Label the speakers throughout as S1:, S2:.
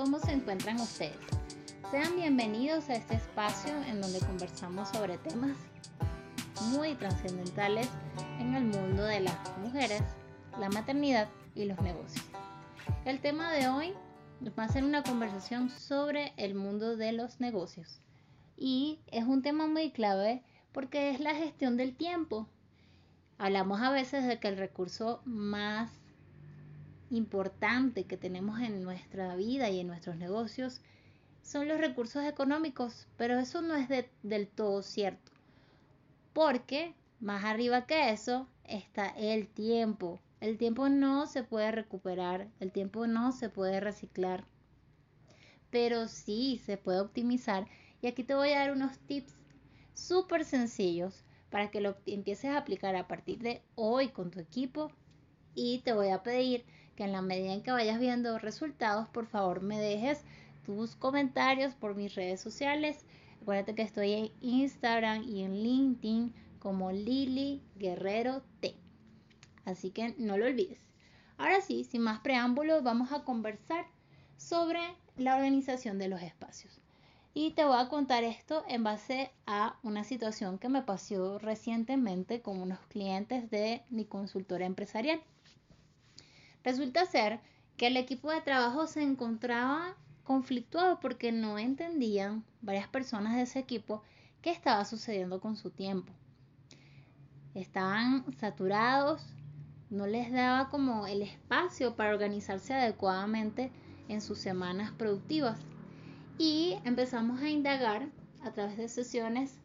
S1: ¿cómo se encuentran ustedes? Sean bienvenidos a este espacio en donde conversamos sobre temas muy trascendentales en el mundo de las mujeres, la maternidad y los negocios. El tema de hoy va a ser una conversación sobre el mundo de los negocios y es un tema muy clave porque es la gestión del tiempo. Hablamos a veces de que el recurso más importante que tenemos en nuestra vida y en nuestros negocios son los recursos económicos, pero eso no es del todo cierto, porque más arriba que eso está el tiempo. El tiempo no se puede recuperar, el tiempo no se puede reciclar, pero sí se puede optimizar. Y aquí te voy a dar unos tips súper sencillos para que lo empieces a aplicar a partir de hoy con tu equipo y te voy a pedir que en la medida en que vayas viendo resultados, por favor me dejes tus comentarios por mis redes sociales. Acuérdate que estoy en Instagram y en LinkedIn como Lili Guerrero T. Así que no lo olvides. Ahora sí, sin más preámbulos, vamos a conversar sobre la organización de los espacios. Y te voy a contar esto en base a una situación que me pasó recientemente con unos clientes de mi consultora empresarial. Resulta ser que el equipo de trabajo se encontraba conflictuado porque no entendían varias personas de ese equipo qué estaba sucediendo con su tiempo. Estaban saturados, no les daba como el espacio para organizarse adecuadamente en sus semanas productivas. Y empezamos a indagar a través de sesiones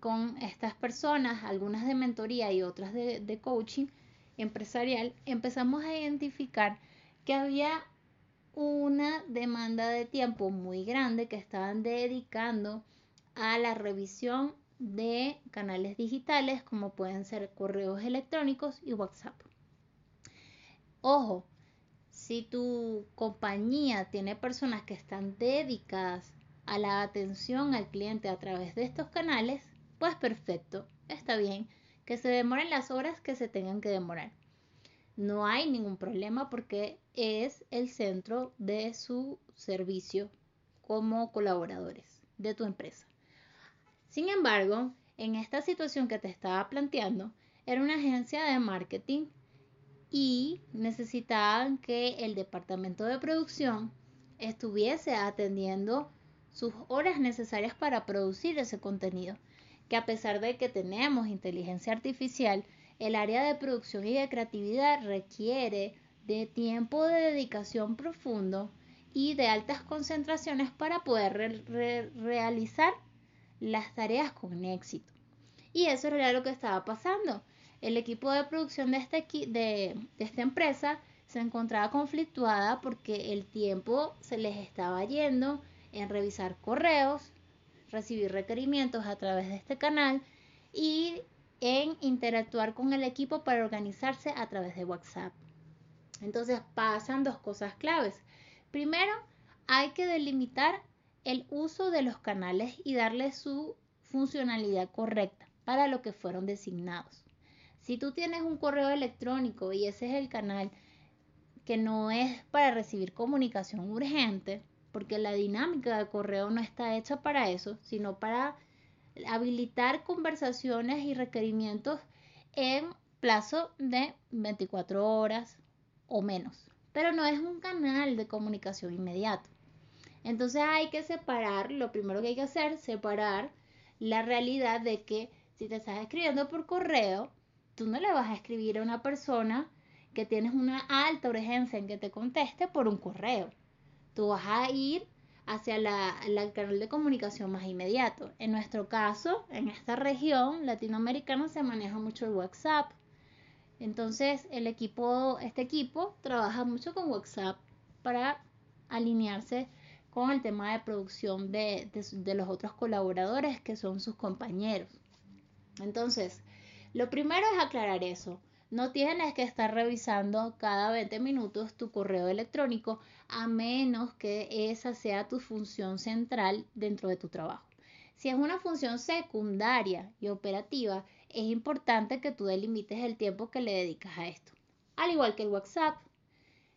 S1: con estas personas, algunas de mentoría y otras de, de coaching, empresarial, empezamos a identificar que había una demanda de tiempo muy grande que estaban dedicando a la revisión de canales digitales como pueden ser correos electrónicos y WhatsApp. Ojo, si tu compañía tiene personas que están dedicadas a la atención al cliente a través de estos canales, pues perfecto, está bien que se demoren las horas que se tengan que demorar. No hay ningún problema porque es el centro de su servicio como colaboradores de tu empresa. Sin embargo, en esta situación que te estaba planteando, era una agencia de marketing y necesitaban que el departamento de producción estuviese atendiendo sus horas necesarias para producir ese contenido que a pesar de que tenemos inteligencia artificial, el área de producción y de creatividad requiere de tiempo de dedicación profundo y de altas concentraciones para poder realizar las tareas con éxito. Y eso era lo que estaba pasando. El equipo de producción de, este de, de esta empresa se encontraba conflictuada porque el tiempo se les estaba yendo en revisar correos, recibir requerimientos a través de este canal y en interactuar con el equipo para organizarse a través de WhatsApp. Entonces pasan dos cosas claves. Primero, hay que delimitar el uso de los canales y darle su funcionalidad correcta para lo que fueron designados. Si tú tienes un correo electrónico y ese es el canal que no es para recibir comunicación urgente, porque la dinámica de correo no está hecha para eso, sino para habilitar conversaciones y requerimientos en plazo de 24 horas o menos. Pero no es un canal de comunicación inmediato. Entonces hay que separar, lo primero que hay que hacer, separar la realidad de que si te estás escribiendo por correo, tú no le vas a escribir a una persona que tienes una alta urgencia en que te conteste por un correo tú vas a ir hacia la, canal de comunicación más inmediato. En nuestro caso, en esta región latinoamericana se maneja mucho el WhatsApp. Entonces, el equipo, este equipo trabaja mucho con WhatsApp para alinearse con el tema de producción de los otros colaboradores que son sus compañeros. Entonces, lo primero es aclarar eso. No tienes que estar revisando cada 20 minutos tu correo electrónico a menos que esa sea tu función central dentro de tu trabajo. Si es una función secundaria y operativa, es importante que tú delimites el tiempo que le dedicas a esto. Al igual que el WhatsApp.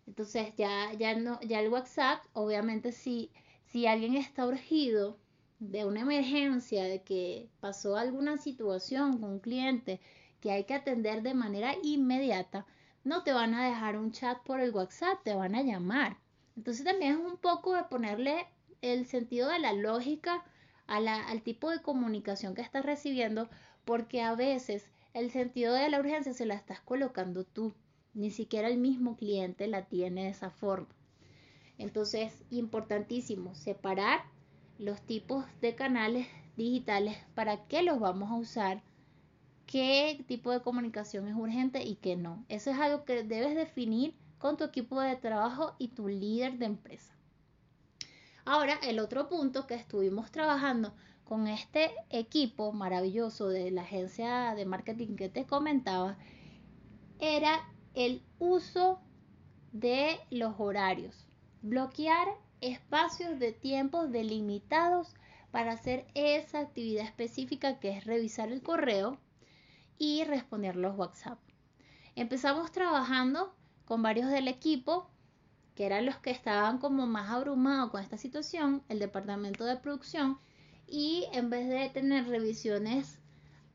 S1: Entonces ya, ya, no, ya el WhatsApp, obviamente si, si alguien está urgido de una emergencia, de que pasó alguna situación con un cliente que hay que atender de manera inmediata, no te van a dejar un chat por el WhatsApp, te van a llamar. Entonces también es un poco de ponerle el sentido de la lógica al tipo de comunicación que estás recibiendo, porque a veces el sentido de la urgencia se la estás colocando tú, ni siquiera el mismo cliente la tiene de esa forma. Entonces, importantísimo, separar los tipos de canales digitales, para qué los vamos a usar, qué tipo de comunicación es urgente y qué no. Eso es algo que debes definir con tu equipo de trabajo y tu líder de empresa. Ahora, el otro punto que estuvimos trabajando con este equipo maravilloso de la agencia de marketing que te comentaba era el uso de los horarios. Bloquear espacios de tiempos delimitados para hacer esa actividad específica que es revisar el correo y responder los WhatsApp. Empezamos trabajando con varios del equipo, que eran los que estaban como más abrumados con esta situación, el departamento de producción, y en vez de tener revisiones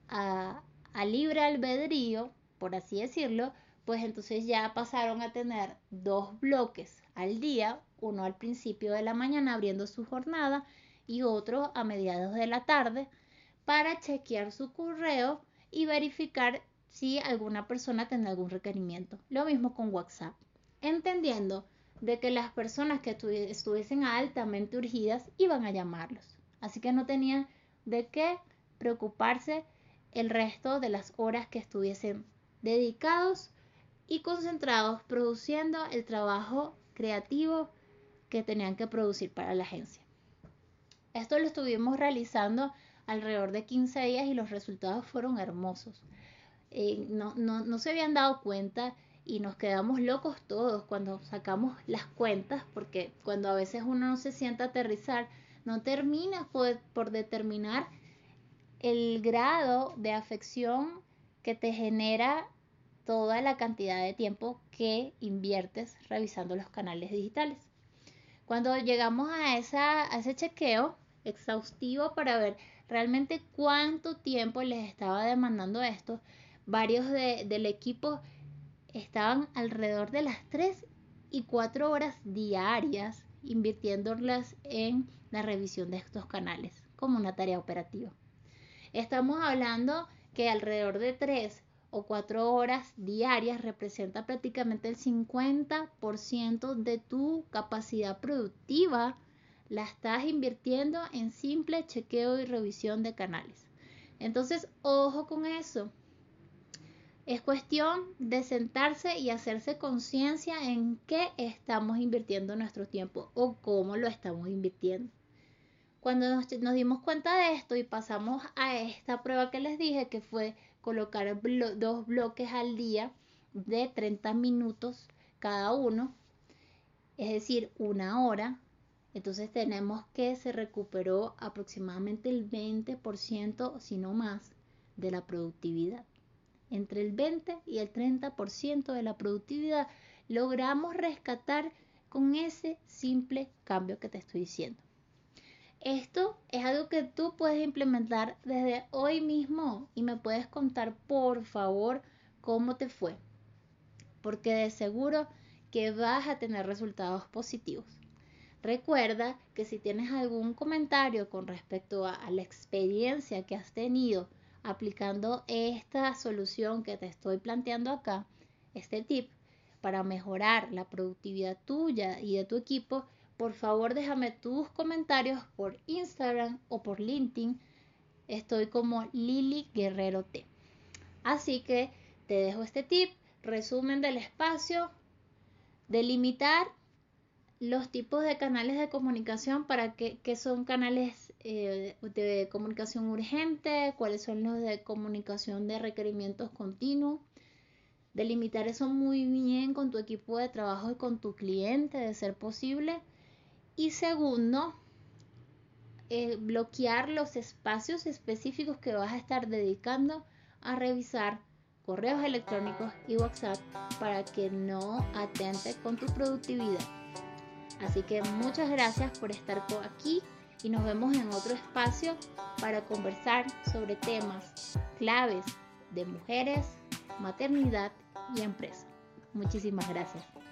S1: a, a libre albedrío, por así decirlo, pues entonces ya pasaron a tener dos bloques al día, uno al principio de la mañana abriendo su jornada y otro a mediados de la tarde para chequear su correo y verificar si alguna persona tiene algún requerimiento. Lo mismo con WhatsApp, entendiendo de que las personas que estuviesen altamente urgidas iban a llamarlos. Así que no tenían de qué preocuparse el resto de las horas que estuviesen dedicados y concentrados produciendo el trabajo creativo que tenían que producir para la agencia. Esto lo estuvimos realizando alrededor de 15 días y los resultados fueron hermosos. Eh, no, no se habían dado cuenta y nos quedamos locos todos cuando sacamos las cuentas, porque cuando a veces uno no se sienta a aterrizar, no termina por, por determinar el grado de afección que te genera toda la cantidad de tiempo que inviertes revisando los canales digitales. Cuando llegamos a, esa, ese chequeo exhaustivo para ver realmente cuánto tiempo les estaba demandando esto, varios del equipo estaban alrededor de las 3 y 4 horas diarias invirtiéndolas en la revisión de estos canales como una tarea operativa. Estamos hablando que alrededor de 3 o cuatro horas diarias representa prácticamente el 50% de tu capacidad productiva. La estás invirtiendo en simple chequeo y revisión de canales. Entonces, ojo con eso. Es cuestión de sentarse y hacerse conciencia en qué estamos invirtiendo nuestro tiempo o cómo lo estamos invirtiendo. Cuando nos, dimos cuenta de esto y pasamos a esta prueba que les dije, que fue colocar dos bloques al día de 30 minutos cada uno, es decir, una hora. Entonces tenemos que se recuperó aproximadamente el 20%, si no más, de la productividad. Entre el 20 y el 30% de la productividad logramos rescatar con ese simple cambio que te estoy diciendo. Esto es algo que tú puedes implementar desde hoy mismo y me puedes contar por favor cómo te fue. Porque de seguro que vas a tener resultados positivos. Recuerda que si tienes algún comentario con respecto a, la experiencia que has tenido aplicando esta solución que te estoy planteando acá, este tip, para mejorar la productividad tuya y de tu equipo, por favor déjame tus comentarios por Instagram o por LinkedIn. Estoy como Lili Guerrero T. Así que te dejo este tip, resumen del espacio, delimitar los tipos de canales de comunicación para que, son canales eh, de comunicación urgente, cuáles son los de comunicación de requerimientos continuos. Delimitar eso muy bien con tu equipo de trabajo y con tu cliente, de ser posible y segundo, eh, bloquear los espacios específicos que vas a estar dedicando a revisar correos electrónicos y WhatsApp para que no atente con tu productividad. Así que muchas gracias por estar aquí y nos vemos en otro espacio para conversar sobre temas claves de mujeres, maternidad y empresa. Muchísimas gracias.